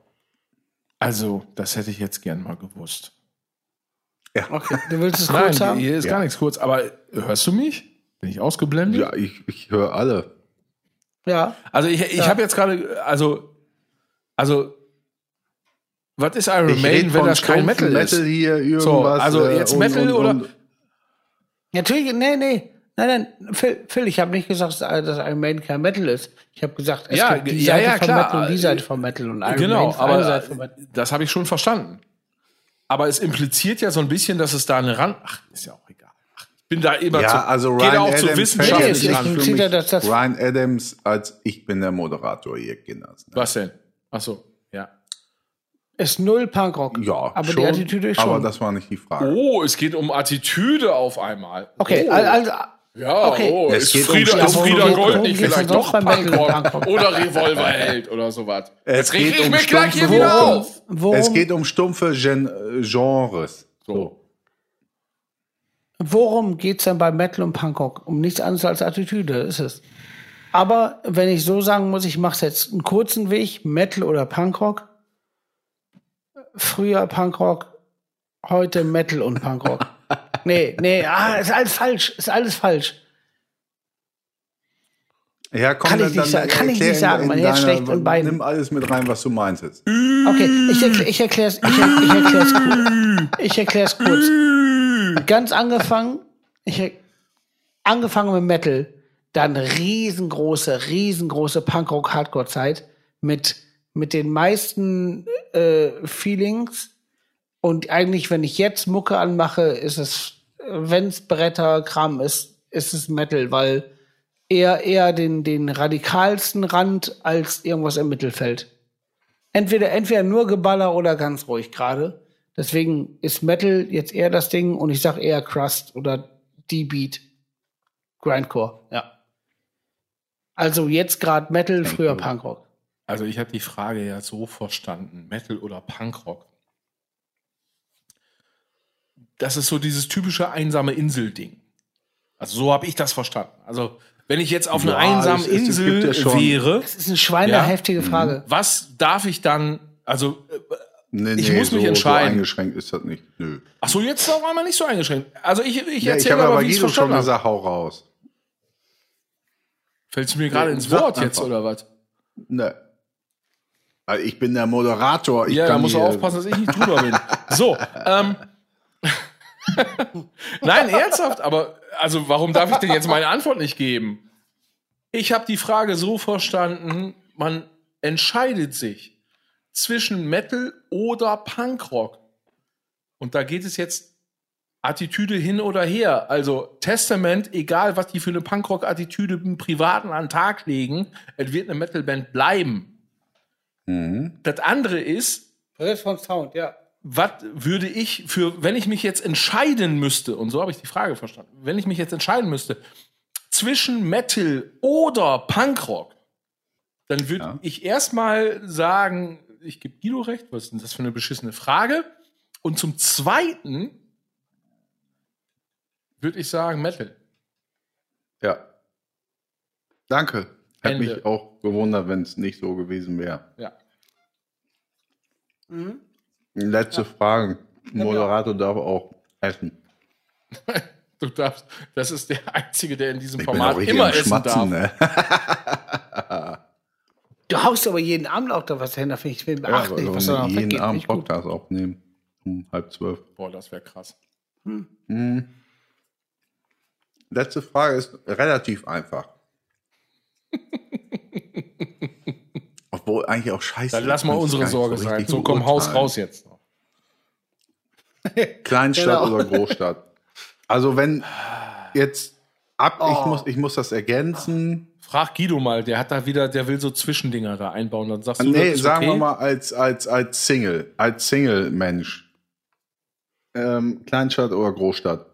B: Also, das hätte ich jetzt gern mal gewusst.
A: Okay, du willst es
B: Nein,
A: kurz haben?
B: hier ist
C: Ja.
B: gar nichts kurz. Aber hörst du mich? Bin ich ausgeblendet?
C: Ja, ich, ich höre alle.
A: Ja.
B: Also ich, ich
A: Ja.
B: habe jetzt gerade, also, also, was ist Iron
C: Ich
B: Maiden, wenn
C: von
B: das kein
C: stumpfen
B: Metal ist?
C: Metal hier irgendwas.
B: So, also
C: äh,
B: jetzt
C: und-
B: Metal
C: und-
B: oder-
C: und-
A: Natürlich, nee, nee. Nein, nein, Phil, Phil ich habe nicht gesagt, dass dass Iron Maiden kein Metal ist. Ich habe gesagt, es
B: Ja,
A: gibt die
B: ja,
A: Seite
B: ja,
A: von
B: klar.
A: Metal und die Seite von Metal und Iron
B: genau,
A: Maiden
B: aber
A: Seite von Metal.
B: das habe ich schon verstanden. Aber es impliziert ja so ein bisschen, dass es da eine Ran... Ach, ist ja auch egal. Ach, ich bin da immer
C: Ja,
B: zu...
C: also
B: geht
C: Ryan
B: auch zu
C: Adams
B: wissenschaftlich
A: Nee, ziehe
C: mich
A: das- das-
C: Ryan Adams als ich bin der Moderator hier, Kinders.
B: Was denn? Ach so, ja.
A: Ist null Punkrock.
C: Ja,
A: aber
C: schon,
A: die Attitüde ist schon.
C: Aber das war nicht die Frage.
B: Oh, es geht um Attitüde auf einmal.
A: okay,
B: oh.
A: al- also,
B: Ja,
A: Okay.
B: oh,
C: Es
B: ist
C: geht um
B: Frieda, Frieda Gold nicht vielleicht doch Punkrock oder Revolverheld oder sowas.
C: Es
B: Jetzt reg
C: geht
B: ich
C: um
B: mich gleich hier wieder auf.
A: worum,
C: Es geht um stumpfe Gen äh, Genres.
B: So.
A: worum geht's denn bei Metal und Punkrock? Um nichts anderes als Attitüde, ist es. Aber wenn ich so sagen muss, ich mache jetzt einen kurzen Weg, Metal oder Punkrock. Früher Punkrock, heute Metal und Punkrock. Nee, nee, ah, ist alles falsch, ist alles falsch.
C: Ja, komm,
A: Kann ich
C: dann-
A: nicht
C: dann
A: sagen- kann ich nicht sagen,
C: in
A: mein Herz schlägt in beiden.
C: Nimm alles mit rein, was du meinst jetzt.
A: Okay, ich, erklär, ich erklär's, ich, er- ich erklär's kurz. Ich erklär's kurz. Ganz angefangen, ich angefangen mit Metal, dann riesengroße, riesengroße Punkrock-Hardcore-Zeit mit mit den meisten äh, Feelings und eigentlich, wenn ich jetzt Mucke anmache, ist es, wenn's Bretter-Kram ist, ist es Metal, weil eher eher den den radikalsten Rand als irgendwas im Mittelfeld entweder entweder nur Geballer oder ganz ruhig gerade. Deswegen ist Metal jetzt eher das Ding und ich sag eher Crust oder D-Beat. Grindcore, ja. Also jetzt gerade Metal, früher Punkrock.
B: Also ich habe die Frage ja so verstanden, Metal oder Punkrock. Das ist so dieses typische einsame Insel-Ding. Also so habe ich das verstanden. Also wenn ich jetzt auf einer
C: Ja,
B: einsamen
C: es- es- es
B: Insel
C: gibt ja
B: wäre,
A: Das ist eine schweineheftige
B: Ja.
A: Frage.
B: was darf ich dann, also äh,
C: Nee,
B: Ich
C: nee,
B: muss mich
C: so,
B: entscheiden.
C: So eingeschränkt ist das nicht. Nö.
B: ach so jetzt auf einmal nicht so eingeschränkt. Also ich, ich
C: Ja, ich
B: erzähle
C: habe
B: aber,
C: aber
B: wie ich es
C: schon gesagt, hau raus.
B: Fällt es mir gerade ins Wort jetzt oder was?
C: Ne. Also ich bin der Moderator. Ich
B: Ja, da
C: kann
B: musst du
C: hier-
B: aufpassen, dass ich nicht drüber bin. So, ähm. Nein, ernsthaft, aber also warum darf ich denn jetzt meine Antwort nicht geben? Ich habe die Frage so verstanden, man entscheidet sich zwischen Metal oder Punkrock. Und da geht es jetzt Attitüde hin oder her. Also Testament, egal was die für eine Punkrock-Attitüde im Privaten an den Tag legen, es wird eine Metalband bleiben.
C: Mhm.
B: Das andere ist,
A: Brett von Sound, ja.
B: Was würde ich für, wenn ich mich jetzt entscheiden müsste, und so habe ich die Frage verstanden, wenn ich mich jetzt entscheiden müsste, zwischen Metal oder Punkrock, dann würde
C: Ja.
B: ich erstmal sagen, ich gebe Guido recht, was ist denn das für eine beschissene Frage? Und zum Zweiten würde ich sagen Metal.
C: Ja. Danke. Hätte mich auch gewundert, wenn es nicht so gewesen wäre.
B: Ja.
C: Letzte Frage. Moderator darf auch essen.
B: Du darfst, das ist der Einzige, der in diesem
C: Ich
B: Format immer essen darf.
C: Ne?
A: Du haust aber jeden Abend auch da was hin, da finde ich bin
C: Ja,
A: beachtlich,
C: aber
A: was
C: jeden. Abend. Podcast aufnehmen. Um halb zwölf.
B: Boah, das wäre krass.
C: Mhm. Letzte Frage ist relativ einfach. Obwohl eigentlich auch scheiße.
B: Dann lass mal unsere Sorge
C: so
B: sein. So, komm, Haus raus jetzt.
C: Kleinstadt
A: Genau.
C: oder Großstadt? Also wenn jetzt ab, ich,
A: Oh.
C: muss, ich muss das ergänzen.
B: Frag Guido mal, der hat da wieder, der will so Zwischendinger da einbauen. Dann sagst du,
C: nee,
B: das ist
C: sagen
B: okay?
C: wir mal als, als, als Single, als Single-Mensch. Ähm, Kleinstadt oder Großstadt?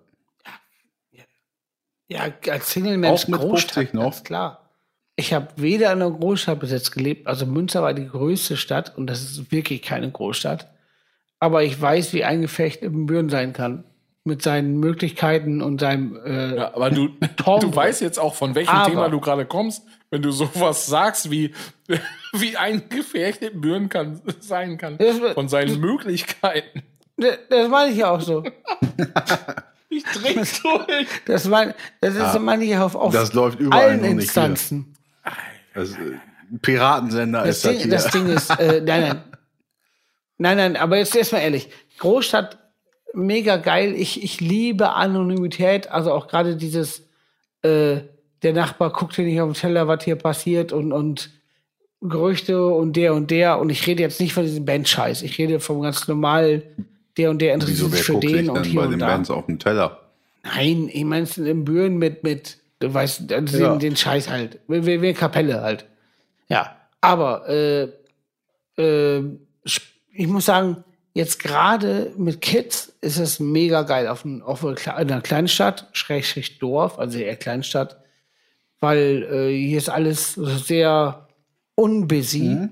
A: Ja, als Single-Mensch
C: Auch mit
A: Großstadt,
C: 50 noch?
A: ganz klar. Ich habe weder in einer Großstadt bis jetzt gelebt, also Münster war die größte Stadt und das ist wirklich keine Großstadt. Aber ich weiß, wie ein Gefecht im Büren sein kann. Mit seinen Möglichkeiten und seinem äh,
B: Ja, aber du, du weißt jetzt auch, von welchem
A: Aber-
B: Thema du gerade kommst, wenn du sowas sagst, wie, wie ein Gefecht in Büren kann, sein kann. Von seinen Möglichkeiten.
A: Das, das meine ich ja auch so.
B: Ich dreh durch.
A: Das, mein, das ist meine ich auf, auf
C: Das läuft überall
A: allen. Instanzen.
C: Das, ein Piratensender
A: Das
C: ist das
A: Ding,
C: hier.
A: das Ding ist, äh, nein, nein. Nein, nein, aber jetzt erstmal ehrlich. Großstadt, mega geil. Ich, ich liebe Anonymität, also auch gerade dieses, äh, der Nachbar guckt hier nicht auf den Teller, was hier passiert und, und Gerüchte und der und der. Und ich rede jetzt nicht von diesem Band-Scheiß. Ich rede vom ganz normalen, der und der interessiert sich für den und hier
C: bei
A: und
C: den
A: da.
C: Bands auf dem Teller?
A: Nein, ich mein's im Büren mit, mit, weißt, den,
C: Ja.
A: den Scheiß halt. Wie, wie, Kapelle halt. Ja. Aber, äh, äh, ich muss sagen, jetzt gerade mit Kids ist es mega geil auf, ein, auf einer Kle- einer Kleinstadt, Schrägstrich Dorf, also eher Kleinstadt, weil äh, hier ist alles sehr unbusy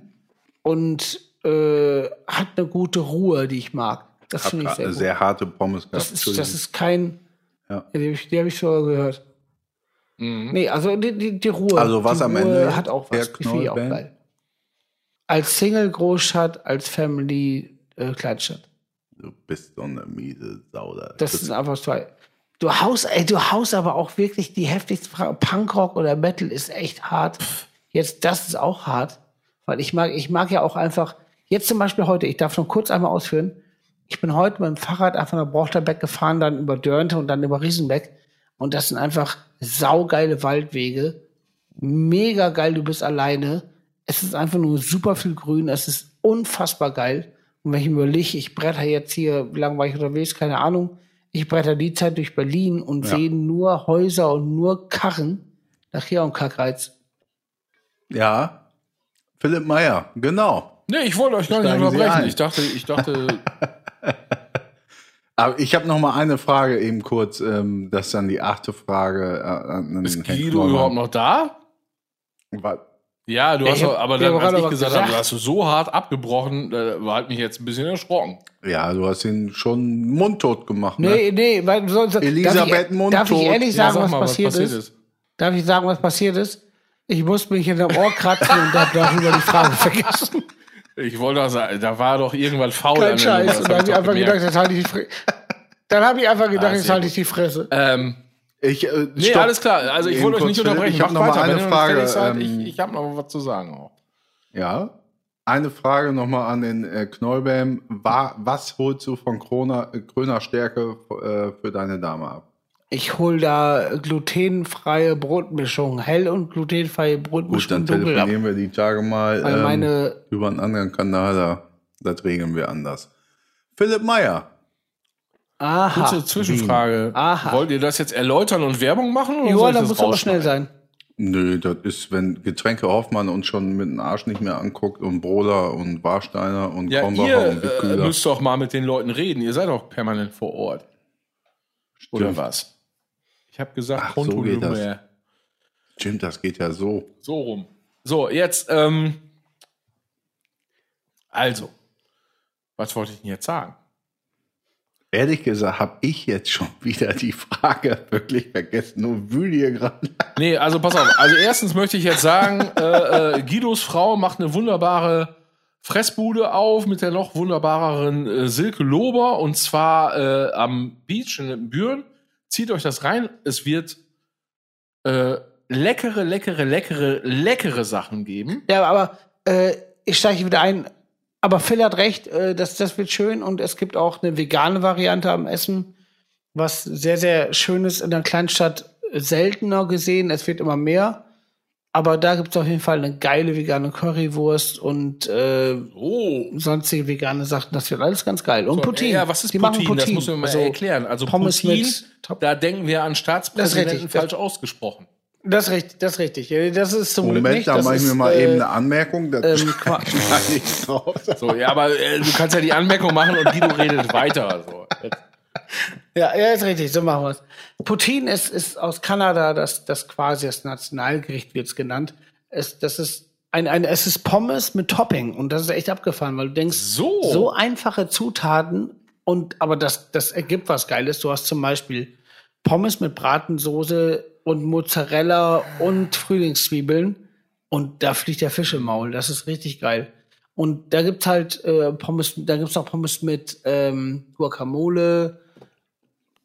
A: und äh, hat eine gute Ruhe, die ich mag. Das finde ich sehr
C: eine
A: gut.
C: sehr harte Pommes gehabt.
A: Das ist, das ist kein,
C: Ja.
A: Die habe ich, hab ich schon gehört.
B: Mhm.
A: Nee, also die, die, die Ruhe.
C: Also was
A: die
C: am
A: Ruhe
C: Ende
A: hat auch was. Die finde ich auch geil. Als Single Großstadt, als Family äh, Kleinstadt.
C: Du bist so eine miese Sau. da.
A: Das ist einfach zwei. Du haust, ey, du haust aber auch wirklich die heftigste Frage. Punkrock oder Metal ist echt hart. Jetzt, das ist auch hart. Weil ich mag, ich mag ja auch einfach, jetzt zum Beispiel heute, ich darf noch kurz einmal ausführen. Ich bin heute mit dem Fahrrad einfach nach Brochterbeck gefahren, dann über Dörnte und dann über Riesenbeck. Und das sind einfach saugeile Waldwege. Mega geil, du bist alleine. Es ist einfach nur super viel Grün. Es ist unfassbar geil. Und wenn ich mir überlege, ich bretter jetzt hier, wie lange war ich unterwegs, keine Ahnung. Ich bretter die Zeit durch Berlin und
C: Ja.
A: sehe nur Häuser und nur Karren. Nachher und Kackreiz.
C: Ja. Philipp Meyer, genau.
B: Nee, ich wollte euch gar nicht unterbrechen. Ich dachte, ich dachte,
C: Aber ich habe noch mal eine Frage eben kurz. Ähm, das ist dann die achte Frage. Äh, an
B: ist Guido überhaupt noch da?
C: Wa-
B: Ja, du hast
A: Ich hab-
B: doch, aber dann, als ich
A: was
B: gesagt habe, du hast du so hart abgebrochen, da war halt mich jetzt ein bisschen erschrocken.
C: Ja, du hast ihn schon mundtot gemacht. Ne?
A: Nee, nee, weil sonst,
C: Elisabeth
A: darf ich,
C: Mundtot.
A: darf ich ehrlich
B: Ja,
A: sagen,
B: sag
A: was,
B: mal,
A: passiert, ist? Darf ich sagen, was passiert ist? Ich musste mich in der Ohr kratzen und hab darüber die Frage vergessen.
B: Ich wollte doch sagen, da war doch irgendwas faul
A: Kein Scheiß. Und dann habe
B: ich
A: ich einfach gedacht, jetzt halte ich die Fresse. Dann habe ich einfach gedacht,
B: Ah,
A: jetzt halte ich die Fresse.
B: Ähm,
C: Ich, äh,
B: nee,
C: stopp.
B: alles klar. Also ich wollte euch nicht unterbrechen.
C: Ich habe noch mal eine Frage.
B: seid.
C: ähm,
B: ich ich habe noch was zu sagen auch.
C: Ja. Eine Frage nochmal an den äh, Knollbam. War, was holst du von Krona, äh, Kröner Stärke äh, für deine Dame ab?
A: Ich hol da glutenfreie Brotmischung, hell und glutenfreie
C: Gut,
A: Brotmischung
C: dann
A: dunkel ab.
C: telefonieren wir die Tage mal ähm,
A: meine,
C: über einen anderen Kanal. Da, das regeln wir anders. Philipp Meyer.
A: aha,
B: Kurze Zwischenfrage.
A: Aha.
B: Wollt ihr das jetzt erläutern und Werbung machen? Oder
A: Joa,
B: ich
A: da muss aber schnell sein.
C: Nö, das ist, wenn Getränke Hoffmann uns schon mit dem Arsch nicht mehr anguckt und Broder und Warsteiner und
B: Ja,
C: Kornbacher
B: ihr
C: und
B: äh,
C: Wittkühler.
B: müsst doch mal mit den Leuten reden. Ihr seid doch permanent vor Ort. Oder
C: Stimmt.
B: was? Ich habe gesagt,
C: Ach, so
B: Konto
C: geht das.
B: Nummer.
C: Stimmt, das geht ja so.
B: So rum. So, jetzt, ähm, also, was wollte ich denn jetzt sagen?
C: Ehrlich gesagt habe ich jetzt schon wieder die Frage wirklich vergessen und wühle hier gerade.
B: Nee, also pass auf. Also erstens möchte ich jetzt sagen, äh, äh, Guidos Frau macht eine wunderbare Fressbude auf mit der noch wunderbareren äh, Silke Lober und zwar äh, am Beach in Büren. Zieht euch das rein. Es wird äh, leckere, leckere, leckere, leckere Sachen geben.
A: Ja, aber äh, ich steige wieder ein. Aber Phil hat recht, äh, das, das wird schön und es gibt auch eine vegane Variante am Essen, was sehr, sehr schön ist in der Kleinstadt seltener gesehen. Es wird immer mehr. Aber da gibt es auf jeden Fall eine geile vegane Currywurst und äh,
B: Oh.
A: sonstige vegane Sachen. Das wird alles ganz geil. Und
B: So,
A: Poutine.
B: Ja, was ist
A: Die machen
B: Poutine? Das muss man mal
A: Also,
B: erklären. Also
A: Pommes
B: Poutine,
A: mit Top-
B: da denken wir an
A: Das
B: Staatspräsidenten falsch ausgesprochen.
A: Das ist richtig, das ist richtig. Das ist zum Glück
C: Moment,
A: nicht.
C: da
A: das
C: mache ich mir mal
A: äh,
C: eben eine Anmerkung. Das
A: ähm,
C: ich drauf.
B: So, ja, aber äh, du kannst ja die Anmerkung machen und Guido redet weiter. So. Jetzt.
A: Ja, ja, ist richtig, so machen wir es. Poutine ist, ist aus Kanada, das, das quasi das Nationalgericht wird's genannt. Es, das ist ein, ein, es ist Pommes mit Topping und das ist echt abgefahren, weil du denkst,
B: So.
A: so einfache Zutaten und aber das, das ergibt was Geiles. Du hast zum Beispiel Pommes mit Bratensoße und Mozzarella und Frühlingszwiebeln und da fliegt der Fisch im Maul. Das ist richtig geil. Und da gibt's halt äh, Pommes, da gibt's auch Pommes mit ähm, Guacamole.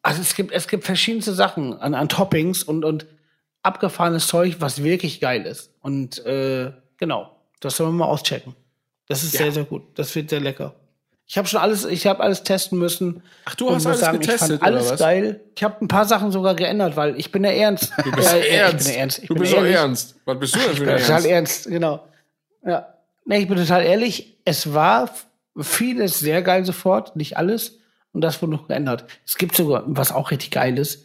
A: Also es gibt, es gibt verschiedenste Sachen an, an Toppings und, und abgefahrenes Zeug, was wirklich geil ist. Und äh, genau, das sollen wir mal auschecken. Das ist sehr, sehr gut. Das wird sehr lecker. Ich habe schon alles, ich habe alles testen müssen.
B: Ach, du hast alles
A: ich
B: getestet,
A: fand alles
B: oder was?
A: geil. Ich habe ein paar Sachen sogar geändert, weil ich bin ja ernst.
B: Du bist
A: ja, ja,
B: ernst.
A: Ich bin ernst. Ich
B: du
A: bin
B: bist
A: ehrlich.
B: ernst. Was bist du denn
A: Ich
B: für ein
A: total
B: Ernst?
A: ernst, genau. Ja. Nee, ich bin total ehrlich. Es war vieles sehr geil sofort, nicht alles. Und das wurde noch geändert. Es gibt sogar, was auch richtig geil ist,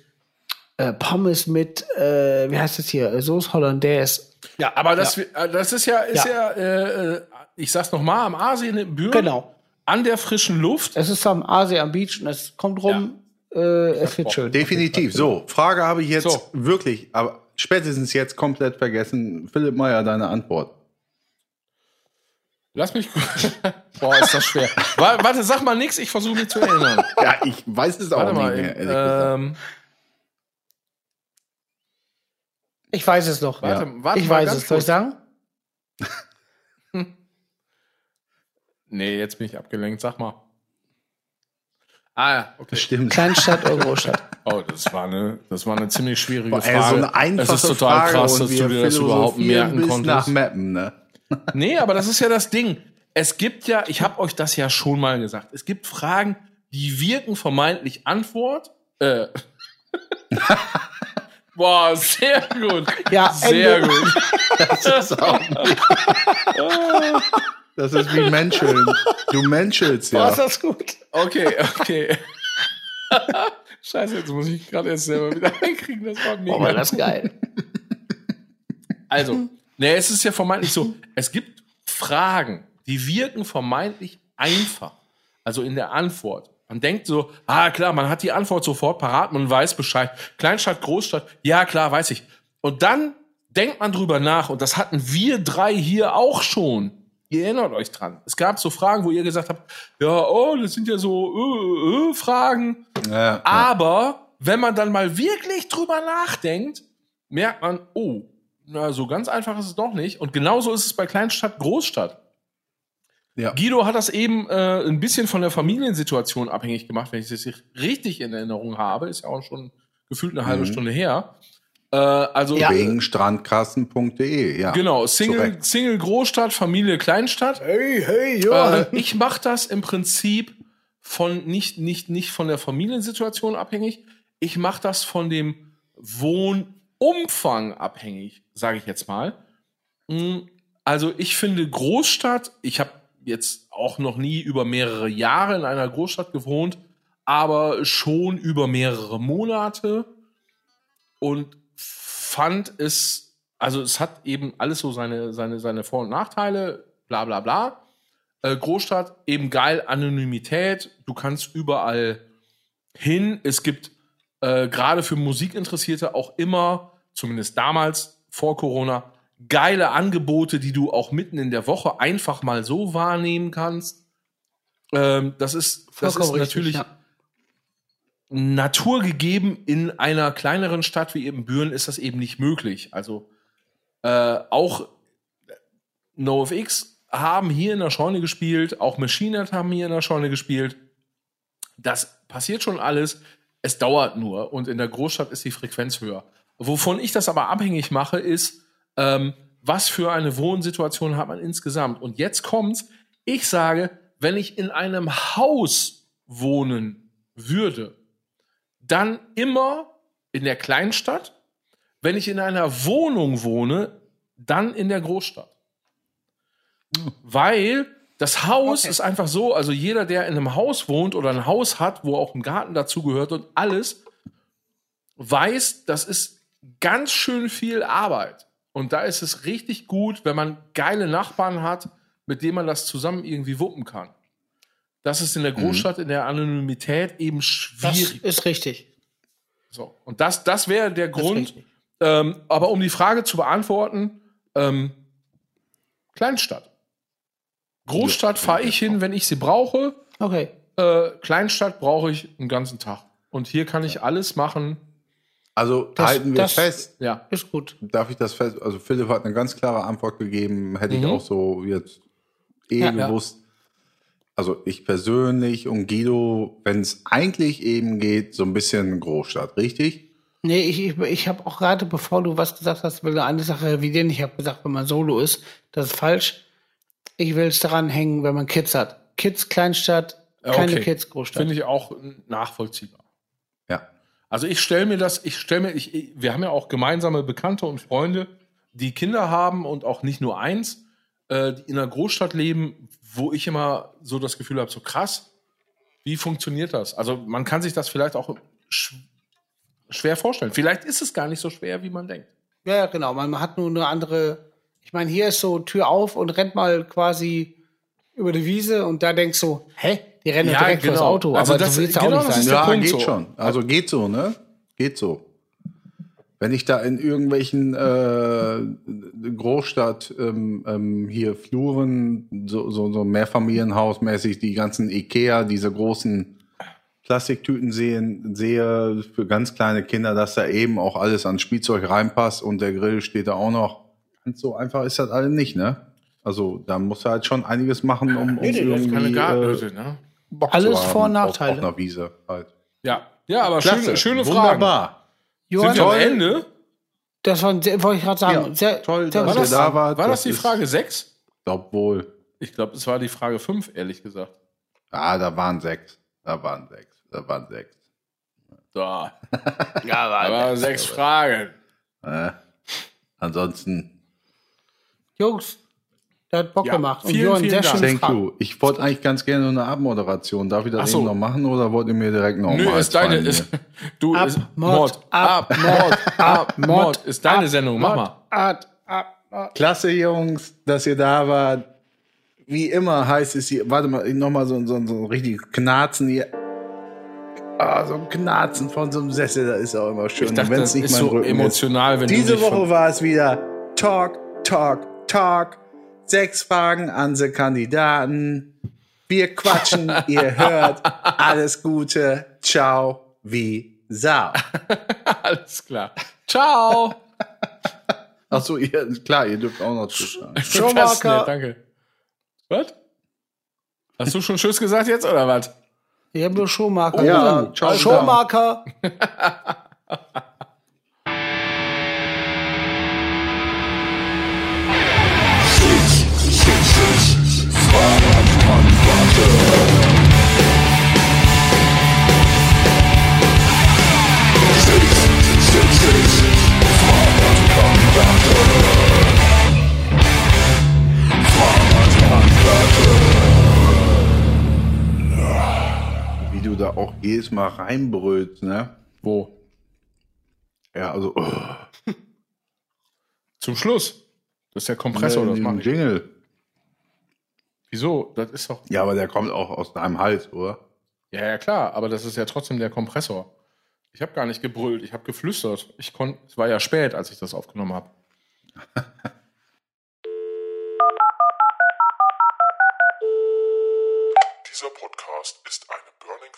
A: äh, Pommes mit, äh, wie heißt das hier, Sauce Hollandaise.
B: Ja, aber das, äh, das ist ja, ist ja,
A: Ja.
B: äh, äh, ich sag's noch mal, am Asien in Büren,
A: Genau.
B: an der frischen Luft.
A: Es ist am Asia am Beach und es kommt rum. Äh, es wird schön.
C: Definitiv. So, Frage habe ich jetzt
B: So.
C: wirklich, aber spätestens jetzt komplett vergessen. Philipp Meyer, deine Antwort.
B: Lass mich kurz. Boah, ist das schwer. Wa- Warte, sag mal nix, ich versuche mich zu erinnern.
C: Ja, ich weiß es auch
B: Warte
C: nicht
B: mal.
C: mehr,
B: ähm,
A: Ich weiß es noch.
B: Warte,
C: Ja.
B: warte
A: ich
B: mal
A: weiß es. Soll ich sagen?
B: Nee, jetzt bin ich abgelenkt. Sag mal. Ah, ja, okay.
C: Stimmt.
A: Kleinstadt oder Großstadt?
B: Oh, das war eine, das war eine ziemlich schwierige
C: Boah, ey,
B: Frage.
C: so eine einfache
B: es ist total
C: Frage
B: krass, dass du dir das überhaupt merken konntest.
C: nach Mappen, ne?
B: Nee, aber das ist ja das Ding. Es gibt ja, ich habe euch das ja schon mal gesagt, es gibt Fragen, die wirken vermeintlich Antwort. Äh. Boah, sehr gut.
A: Ja,
B: sehr
A: Ende.
B: gut.
C: Das ist, auch das ist wie Menscheln. Du menschelst ja.
A: das gut.
B: Okay, okay. Scheiße, jetzt muss ich gerade erst selber wieder einkriegen. Das war mega.
A: Boah, war das geil.
B: Also, ne, es ist ja vermeintlich so, es gibt Fragen, die wirken vermeintlich einfach. Also in der Antwort. Man denkt so, ah klar, man hat die Antwort sofort parat, man weiß Bescheid. Kleinstadt, Großstadt, ja klar, weiß ich. Und dann denkt man drüber nach, und das hatten wir drei hier auch schon. Ihr erinnert euch dran. Es gab so Fragen, wo ihr gesagt habt, ja, oh, das sind ja so äh, äh, Fragen.
C: Ja, ja.
B: Aber wenn man dann mal wirklich drüber nachdenkt, merkt man, oh, na, so ganz einfach ist es doch nicht. Und genauso ist es bei Kleinstadt, Großstadt.
C: Ja.
B: Guido hat das eben äh, ein bisschen von der Familiensituation abhängig gemacht, wenn ich das richtig in Erinnerung habe. Ist ja auch schon gefühlt eine halbe
C: Mhm.
B: Stunde her. Äh, also
A: Ja.
C: Wegen strandkassen.de, ja.
B: genau, Single. Single Großstadt, Familie Kleinstadt.
A: Hey, hey, ja.
B: Äh, ich mache das im Prinzip von nicht, nicht, nicht von der Familiensituation abhängig. Ich mache das von dem Wohnumfang abhängig, sage ich jetzt mal. Mm, Also ich finde Großstadt, ich habe jetzt auch noch nie über mehrere Jahre in einer Großstadt gewohnt, aber schon über mehrere Monate und fand es, also es hat eben alles so seine, seine, seine Vor- und Nachteile, bla bla bla. Äh, Großstadt, eben geil, Anonymität, du kannst überall hin. Es gibt äh, gerade für Musikinteressierte auch immer, zumindest damals vor Corona, geile Angebote, die du auch mitten in der Woche einfach mal so wahrnehmen kannst. Ähm, das ist, das ist
A: Vollkommen richtig,
B: natürlich
A: ja.
B: naturgegeben in einer kleineren Stadt wie eben Büren ist das eben nicht möglich. Also äh, auch NoFX haben hier in der Scheune gespielt, auch Machine haben hier in der Scheune gespielt. Das passiert schon alles. Es dauert nur und in der Großstadt ist die Frequenz höher. Wovon ich das aber abhängig mache, ist, ähm, was für eine Wohnsituation hat man insgesamt. Und jetzt kommt's. Ich sage, wenn ich in einem Haus wohnen würde, dann immer in der Kleinstadt. Wenn ich in einer Wohnung wohne, dann in der Großstadt. Weil das Haus ist einfach so, also jeder, der in einem Haus wohnt oder ein Haus hat, wo auch ein Garten dazugehört und alles, weiß, das ist ganz schön viel Arbeit. Und da ist es richtig gut, wenn man geile Nachbarn hat, mit denen man das zusammen irgendwie wuppen kann. Das ist in der Großstadt in der Anonymität eben
A: Das
B: schwierig.
A: ist richtig.
B: So. Und das, das wäre der
A: Das
B: Grund. Ähm, aber um die Frage zu beantworten, ähm, Kleinstadt. Großstadt fahre ich hin, wenn ich sie brauche.
A: Okay.
B: Äh, Kleinstadt brauche ich einen ganzen Tag. Und hier kann ich alles machen.
C: Also
A: Das-
C: halten wir
A: das-
C: fest,
B: Ja.
A: Ist gut.
C: darf ich das fest, also Philipp hat eine ganz klare Antwort gegeben, hätte ich
B: Mhm.
C: auch so jetzt eh
A: Ja.
C: gewusst. Also ich persönlich und Guido, wenn es eigentlich eben geht, so ein bisschen Großstadt, richtig?
A: Nee, ich, ich, ich habe auch gerade, bevor du was gesagt hast, will eine Sache revidieren. Ich habe gesagt, wenn man solo ist, das ist falsch. Ich will es daran hängen, wenn man Kids hat. Kids, Kleinstadt, keine
B: Okay.
A: Kids, Großstadt.
B: Finde ich auch nachvollziehbar.
C: Ja.
B: Also ich stelle mir das, ich stelle mir, ich, wir haben ja auch gemeinsame Bekannte und Freunde, die Kinder haben und auch nicht nur eins, äh, die in einer Großstadt leben, wo ich immer so das Gefühl habe, so krass, wie funktioniert das? Also man kann sich das vielleicht auch sch schwer vorstellen. Vielleicht ist es gar nicht so schwer, wie man denkt.
A: Ja, genau. Man hat nur eine andere. Ich meine, hier ist so Tür auf und rennt mal quasi über die Wiese und da denkst du, hä? Die rennen
B: Ja,
A: direkt
B: genau.
A: vors Auto.
B: Also
A: aber
B: das-
A: so
B: genau,
A: auch nicht
B: das
A: sein.
C: Ja,
B: Punkt
C: geht
B: so.
C: schon. Also geht so, ne? Geht so. Wenn ich da in irgendwelchen äh, Großstadt ähm, ähm, hier Fluren, so, so, so Mehrfamilienhausmäßig, die ganzen Ikea, diese großen Plastiktüten sehen, sehe für ganz kleine Kinder, dass da eben auch alles an Spielzeug reinpasst und der Grill steht da auch noch. Ganz so einfach ist das alles nicht, ne? Also da muss er halt schon einiges machen, um, um
B: Nee,
C: irgendwie
B: keine
C: äh,
B: Gartenhütte, ne?
C: Bock
A: Alles
C: zu haben
A: Vor- und
C: auf-
A: Nachteile.
C: Auf einer Wiese halt.
B: Ja. Ja, aber schöne, schöne Fragen.
C: Wunderbar.
A: Johann,
B: Sind wir am. Ende?
A: das war, sehr- wollte ich gerade sagen,
C: Ja,
A: sehr
C: toll,
A: sehr
C: dass
B: War das,
C: da wart.
B: war das
C: Das
B: die Frage 6?
C: Obwohl,
B: Ich glaube, es war die Frage 5, ehrlich gesagt.
C: ah, da waren sechs. Da waren sechs. Da waren sechs.
B: So. Ja, aber sechs Fragen.
C: Äh, ansonsten,
A: Jungs, der hat Bock
B: Ja,
A: gemacht. Und
B: vielen,
A: Johann,
B: vielen
A: sehr
B: Dank.
C: thank you. Ich wollte eigentlich ganz gerne eine Abmoderation. Darf ich das
B: so.
C: eben noch machen oder wollt ihr mir direkt noch
B: Nö,
C: mal
B: ist deine. Ist, du,
A: Ab,
B: ist,
A: Mod, ab,
B: ab, Mod, ab. Mod, Ist deine
A: ab,
B: Sendung, mach mal.
A: Ad, ab, ab.
C: Klasse, Jungs, dass ihr da wart. Wie immer heißt es hier, warte mal, nochmal so, so, so ein richtiges Knarzen hier. Ah, so ein Knarzen von so einem Sessel, das ist auch immer schön.
B: Ich dachte,
C: Wenn's
B: das
C: nicht
B: ist
C: mein
B: so
C: Rücken
B: emotional, wenn du
C: Diese Woche war es wieder Talk, Talk, Talk. Sechs Fragen an die Kandidaten. Wir quatschen, ihr hört. Alles Gute. Ciao, wie Sau.
B: Alles klar. Ciao.
C: Achso, ihr, klar, ihr dürft auch noch Tschüss sagen.
A: Schumacher.
B: danke. Was? Hast du schon Tschüss gesagt jetzt oder was?
A: Ich habe nur Schuhmarker.
C: Ja,
A: gesagt.
C: ciao,
A: Schuhmarker.
C: Da auch jedes Mal reinbrüllst, ne?
B: Wo?
C: Ja, also, oh,
B: Zum Schluss. Das ist der Kompressor, das mache
C: dem
B: ich.
C: Jingle.
B: Wieso? Das ist doch.
C: Ja, aber der kommt auch aus deinem Hals, oder?
B: Ja, ja, klar, aber das ist ja trotzdem der Kompressor. Ich habe gar nicht gebrüllt, ich habe geflüstert. Ich konnte, es war ja spät, als ich das aufgenommen habe.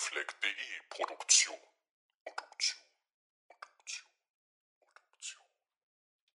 D: Burningfleck.de Produktion.